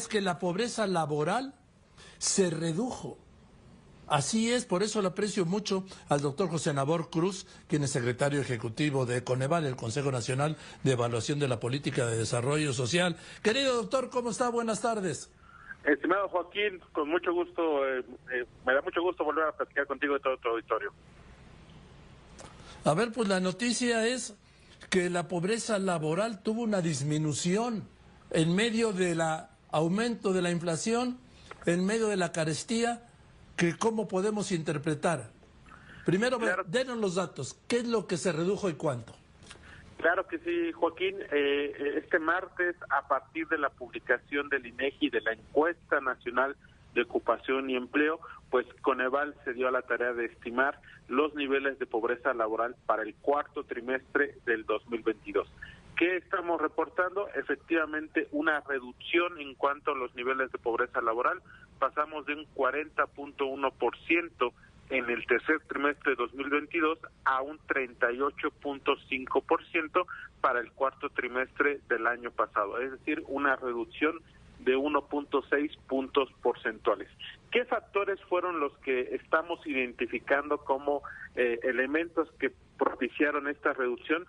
es que la pobreza laboral se redujo. Así es, por eso le aprecio mucho al doctor José Nabor Cruz, quien es secretario ejecutivo de Coneval, el Consejo Nacional de Evaluación de la Política de Desarrollo Social. Querido doctor, ¿cómo está? Buenas tardes. Estimado Joaquín, con mucho gusto, eh, eh, me da mucho gusto volver a platicar contigo de todo tu auditorio. A ver, pues la noticia es que la pobreza laboral tuvo una disminución en medio del aumento de la inflación, en medio de la carestía que cómo podemos interpretar. Primero, denos los datos. ¿Qué es lo que se redujo y cuánto? Claro que sí, Joaquín. Eh, este martes, a partir de la publicación del INEGI de la encuesta nacional de ocupación y empleo, pues Coneval se dio a la tarea de estimar los niveles de pobreza laboral para el cuarto trimestre del 2022. ¿Qué estamos reportando? Efectivamente, una reducción en cuanto a los niveles de pobreza laboral. Pasamos de un 40.1% en el tercer trimestre de 2022 a un 38.5% para el cuarto trimestre del año pasado, es decir, una reducción de 1.6 puntos porcentuales. ¿Qué factores fueron los que estamos identificando como eh, elementos que propiciaron esta reducción?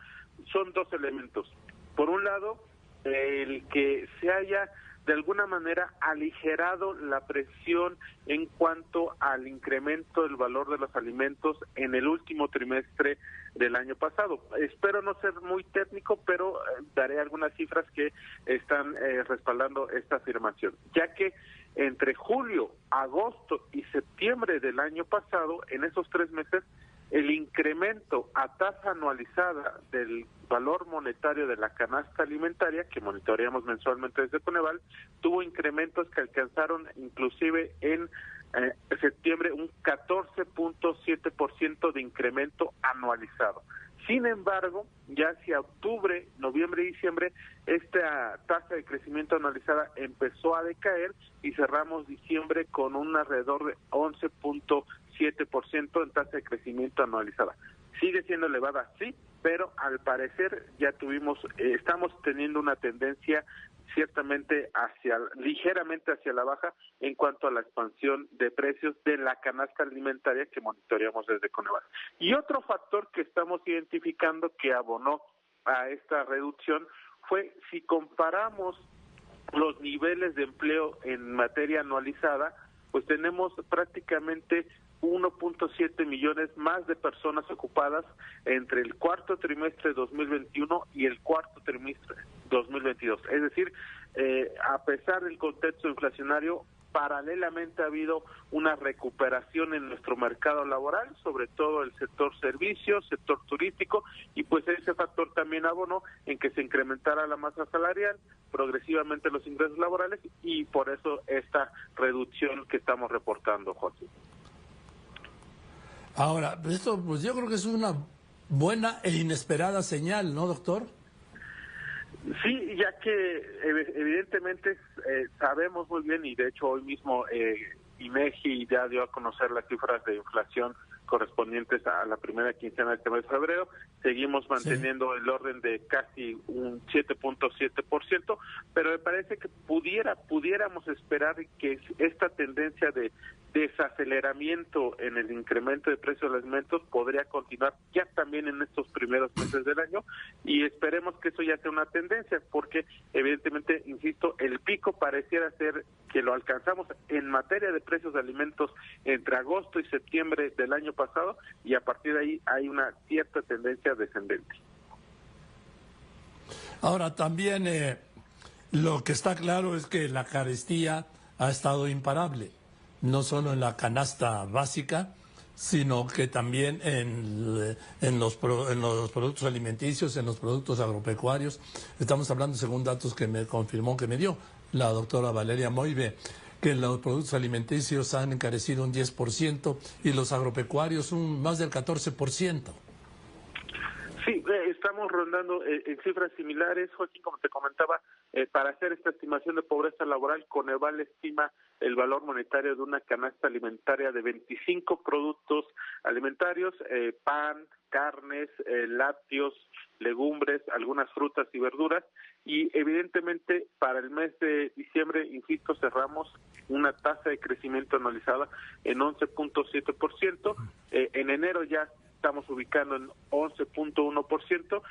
Son dos elementos. Por un lado, el que se haya de alguna manera aligerado la presión en cuanto al incremento del valor de los alimentos en el último trimestre del año pasado. Espero no ser muy técnico, pero eh, daré algunas cifras que están eh, respaldando esta afirmación, ya que entre julio, agosto y septiembre del año pasado, en esos tres meses, el incremento a tasa anualizada del valor monetario de la canasta alimentaria, que monitoreamos mensualmente desde Coneval, tuvo incrementos que alcanzaron inclusive en eh, septiembre un 14.7% de incremento anualizado. Sin embargo, ya hacia octubre, noviembre y diciembre, esta tasa de crecimiento anualizada empezó a decaer y cerramos diciembre con un alrededor de 11.5%. 7% en tasa de crecimiento anualizada. Sigue siendo elevada, sí, pero al parecer ya tuvimos, eh, estamos teniendo una tendencia ciertamente hacia ligeramente hacia la baja en cuanto a la expansión de precios de la canasta alimentaria que monitoreamos desde Coneval. Y otro factor que estamos identificando que abonó a esta reducción fue si comparamos los niveles de empleo en materia anualizada, pues tenemos prácticamente 1.7 millones más de personas ocupadas entre el cuarto trimestre de 2021 y el cuarto trimestre 2022. Es decir, eh, a pesar del contexto inflacionario, paralelamente ha habido una recuperación en nuestro mercado laboral, sobre todo el sector servicios, sector turístico, y pues ese factor también abonó en que se incrementara la masa salarial, progresivamente los ingresos laborales, y por eso esta reducción que estamos reportando, José. Ahora, esto pues yo creo que es una buena e inesperada señal, ¿no, doctor? Sí, ya que evidentemente eh, sabemos muy bien y de hecho hoy mismo eh, INEGI ya dio a conocer las cifras de inflación correspondientes a la primera quincena de este mes de febrero. Seguimos manteniendo el orden de casi un 7.7%, pero me parece que pudiera pudiéramos esperar que esta tendencia de desaceleramiento en el incremento de precios de alimentos podría continuar ya también en estos primeros meses del año y esperemos que eso ya sea una tendencia porque evidentemente, insisto, el pico pareciera ser que lo alcanzamos en materia de precios de alimentos entre agosto y septiembre del año pasado y a partir de ahí hay una cierta tendencia descendente. Ahora también eh, lo que está claro es que la carestía ha estado imparable no solo en la canasta básica, sino que también en, en, los, en los productos alimenticios, en los productos agropecuarios. Estamos hablando según datos que me confirmó que me dio la doctora Valeria Moive, que los productos alimenticios han encarecido un 10% y los agropecuarios un más del 14%. Estamos rondando eh, en cifras similares, Joaquín, como te comentaba, eh, para hacer esta estimación de pobreza laboral, Coneval estima el valor monetario de una canasta alimentaria de 25 productos alimentarios, eh, pan, carnes, lácteos, legumbres, algunas frutas y verduras, y evidentemente para el mes de diciembre, insisto, cerramos una tasa de crecimiento anualizada en 11.7%, eh, en enero ya estamos ubicando en 11.1%,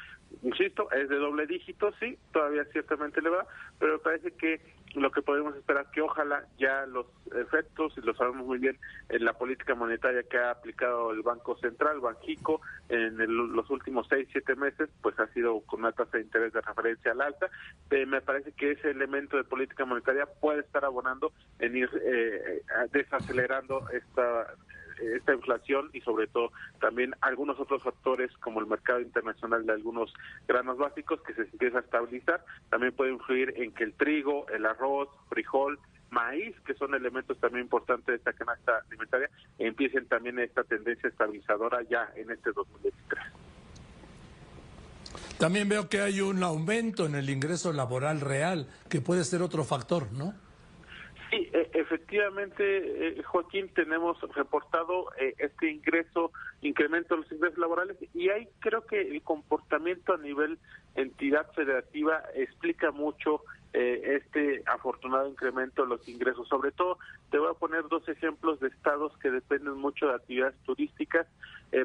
insisto, es de doble dígito, sí, todavía ciertamente le va, pero me parece que lo que podemos esperar que ojalá ya los efectos, y lo sabemos muy bien, en la política monetaria que ha aplicado el Banco Central, Banjico, en los últimos seis, siete meses, pues ha sido con una tasa de interés de referencia al alta. Eh, me parece que ese elemento de política monetaria puede estar abonando en ir eh, desacelerando esta esta inflación y sobre todo también algunos otros factores como el mercado internacional de algunos granos básicos que se empieza a estabilizar, también puede influir en que el trigo, el arroz, frijol, maíz, que son elementos también importantes de esta canasta alimentaria, empiecen también esta tendencia estabilizadora ya en este 2023. También veo que hay un aumento en el ingreso laboral real, que puede ser otro factor, ¿no? Sí, e, efectivamente, eh, Joaquín, tenemos reportado eh, este ingreso, incremento de los ingresos laborales y ahí creo que el comportamiento a nivel entidad federativa explica mucho eh, este afortunado incremento de los ingresos. Sobre todo, te voy a poner dos ejemplos de estados que dependen mucho de actividades turísticas,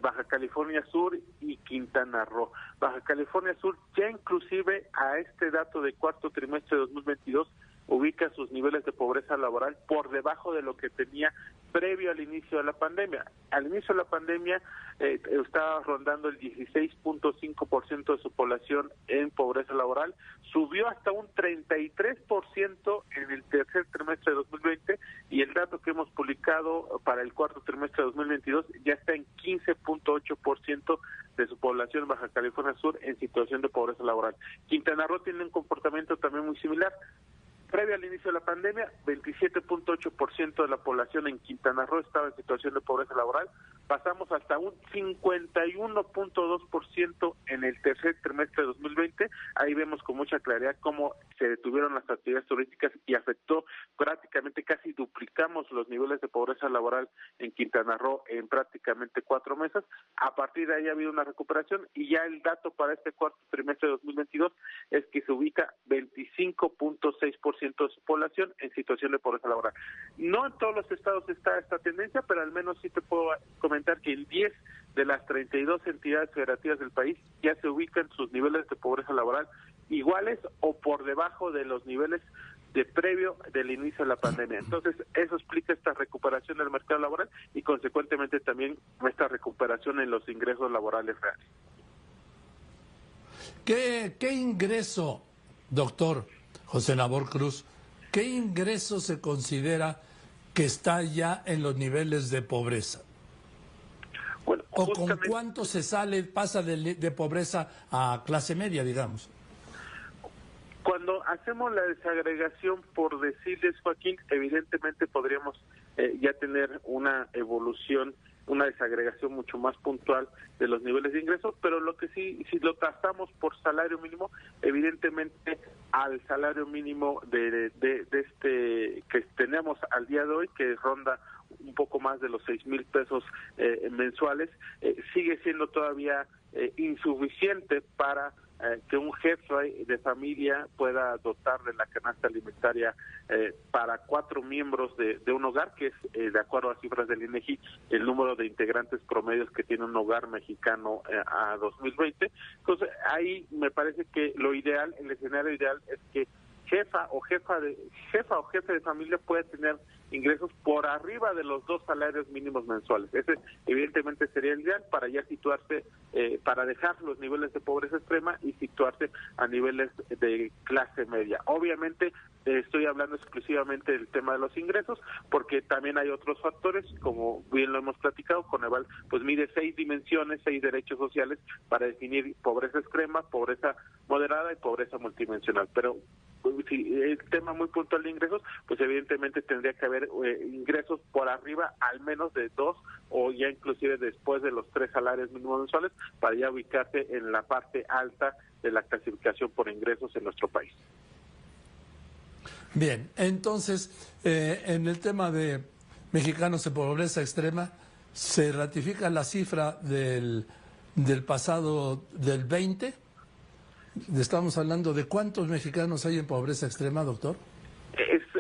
Baja California Sur y Quintana Roo. Baja California Sur ya inclusive a este dato de cuarto trimestre de 2022 ubica sus niveles de pobreza laboral por debajo de lo que tenía previo al inicio de la pandemia. Al inicio de la pandemia eh, estaba rondando el 16.5% de su población en pobreza laboral, subió hasta un 33% en el tercer trimestre de 2020 y el dato que hemos publicado para el cuarto trimestre de 2022 ya está en 15.8% de su población en Baja California Sur en situación de pobreza laboral. Quintana Roo tiene un comportamiento también muy similar, Previo al inicio de la pandemia, 27.8% de la población en Quintana Roo estaba en situación de pobreza laboral. Pasamos hasta un 51.2% en el tercer trimestre de 2020. Ahí vemos con mucha claridad cómo se detuvieron las actividades turísticas y afectó prácticamente casi duplicamos los niveles de pobreza laboral en Quintana Roo en prácticamente cuatro meses. A partir de ahí ha habido una recuperación y ya el dato para este cuarto trimestre de 2022 es que se ubica 25.6% de su población en situación de pobreza laboral. No en todos los estados está esta tendencia, pero al menos sí te puedo comentar que en 10 de las 32 entidades federativas del país ya se ubican sus niveles de pobreza laboral iguales o por debajo de los niveles de previo del inicio de la pandemia. Entonces, eso explica esta recuperación del mercado laboral y consecuentemente también esta recuperación en los ingresos laborales reales. ¿Qué, qué ingreso, doctor, José Nabor Cruz, ¿qué ingreso se considera que está ya en los niveles de pobreza? ¿O con cuánto se sale, pasa de, pobreza a clase media, digamos? Cuando hacemos la desagregación, por decirles, Joaquín, evidentemente podríamos eh, ya tener una evolución una desagregación mucho más puntual de los niveles de ingresos, pero lo que sí, si lo trazamos por salario mínimo, evidentemente al salario mínimo de, de, este que tenemos al día de hoy, que ronda un poco más de los seis mil pesos eh, mensuales, eh, sigue siendo todavía eh, insuficiente para eh, que un jefe de familia pueda dotar de la canasta alimentaria eh, para cuatro miembros de, un hogar, que es, eh, de acuerdo a cifras del INEGI, el número de integrantes promedios que tiene un hogar mexicano a 2020. Entonces, ahí me parece que lo ideal, el escenario ideal es que jefa o jefa de jefa o jefe de familia puede tener ingresos por arriba de los dos salarios mínimos mensuales. Ese evidentemente sería el ideal para ya situarse, eh, para dejar los niveles de pobreza extrema y situarse a niveles de clase media. Obviamente estoy hablando exclusivamente del tema de los ingresos porque también hay otros factores, como bien lo hemos platicado, Coneval pues mide seis dimensiones, seis derechos sociales para definir pobreza extrema, pobreza moderada y pobreza multidimensional. Pero si el tema muy puntual de ingresos, pues evidentemente tendría que haber eh, ingresos por arriba al menos de dos o ya inclusive después de los tres salarios mínimos mensuales para ya ubicarse en la parte alta de la clasificación por ingresos en nuestro país. Bien, entonces, eh, en el tema de mexicanos en pobreza extrema, ¿se ratifica la cifra del, del pasado del 20? Estamos hablando de cuántos mexicanos hay en pobreza extrema, doctor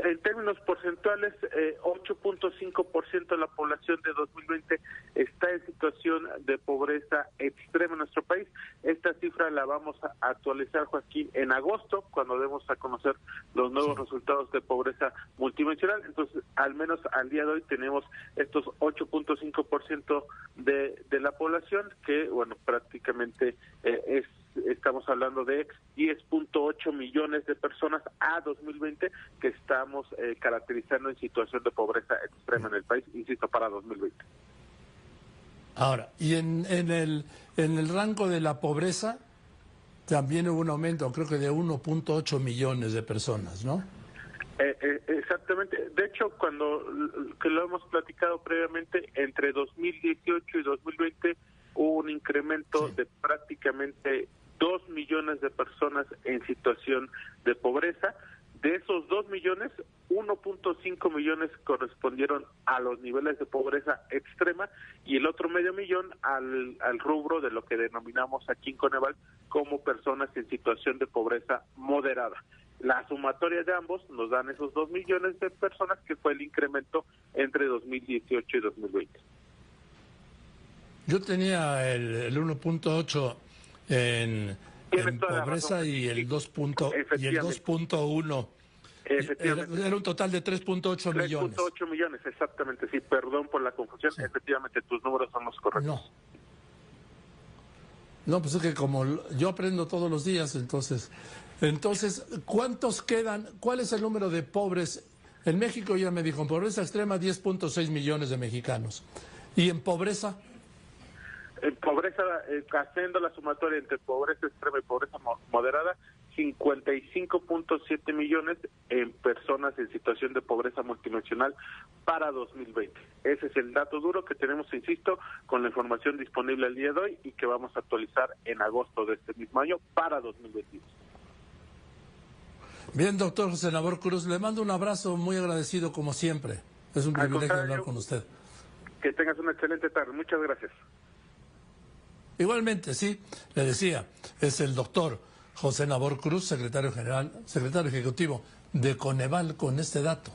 en términos porcentuales, 8.5% eh, de la población de 2020 está en situación de pobreza extrema en nuestro país. Esta cifra la vamos a actualizar, Joaquín, en agosto, cuando demos a conocer los nuevos resultados de pobreza multidimensional. Entonces, al menos al día de hoy tenemos estos 8.5% de, de la población, que, bueno, prácticamente eh, es estamos hablando de 10.8 millones de personas a 2020 que estamos eh, caracterizando en situación de pobreza extrema en el país, insisto, para 2020. Ahora, y en, en, el, en el rango de la pobreza también hubo un aumento, creo que de 1.8 millones de personas, ¿no? Eh, eh, exactamente. De hecho, cuando que lo hemos platicado previamente, entre 2018 y 2020 hubo un incremento de prácticamente dos millones de personas en situación de pobreza. De esos dos millones, 1.5 millones correspondieron a los niveles de pobreza extrema y el otro medio millón al, al rubro de lo que denominamos aquí en Coneval como personas en situación de pobreza moderada. La sumatoria de ambos nos dan esos dos millones de personas que fue el incremento entre 2018 y 2020. Yo tenía el, el 1.8 en, pobreza y el 2.1 era, un total de 3.8 millones. 3.8 millones, exactamente. Sí, perdón por la confusión. Efectivamente, tus números son los correctos. No. No, pues es que como yo aprendo todos los días, entonces. Entonces, ¿cuántos quedan? ¿Cuál es el número de pobres? En México ya me dijo, en pobreza extrema 10.6 millones de mexicanos. ¿Y en pobreza? En pobreza, eh, haciendo la sumatoria entre pobreza extrema y pobreza moderada, 55.7 millones en personas en situación de pobreza multinacional para 2020. Ese es el dato duro que tenemos, insisto, con la información disponible el día de hoy y que vamos a actualizar en agosto de este mismo año para 2021. Bien, doctor José Nabor Cruz, le mando un abrazo muy agradecido como siempre. Es un privilegio hablar con usted. Que tengas una excelente tarde. Muchas gracias. Igualmente, sí, le decía, es el doctor José Nabor Cruz, secretario general, secretario ejecutivo de Coneval con este dato.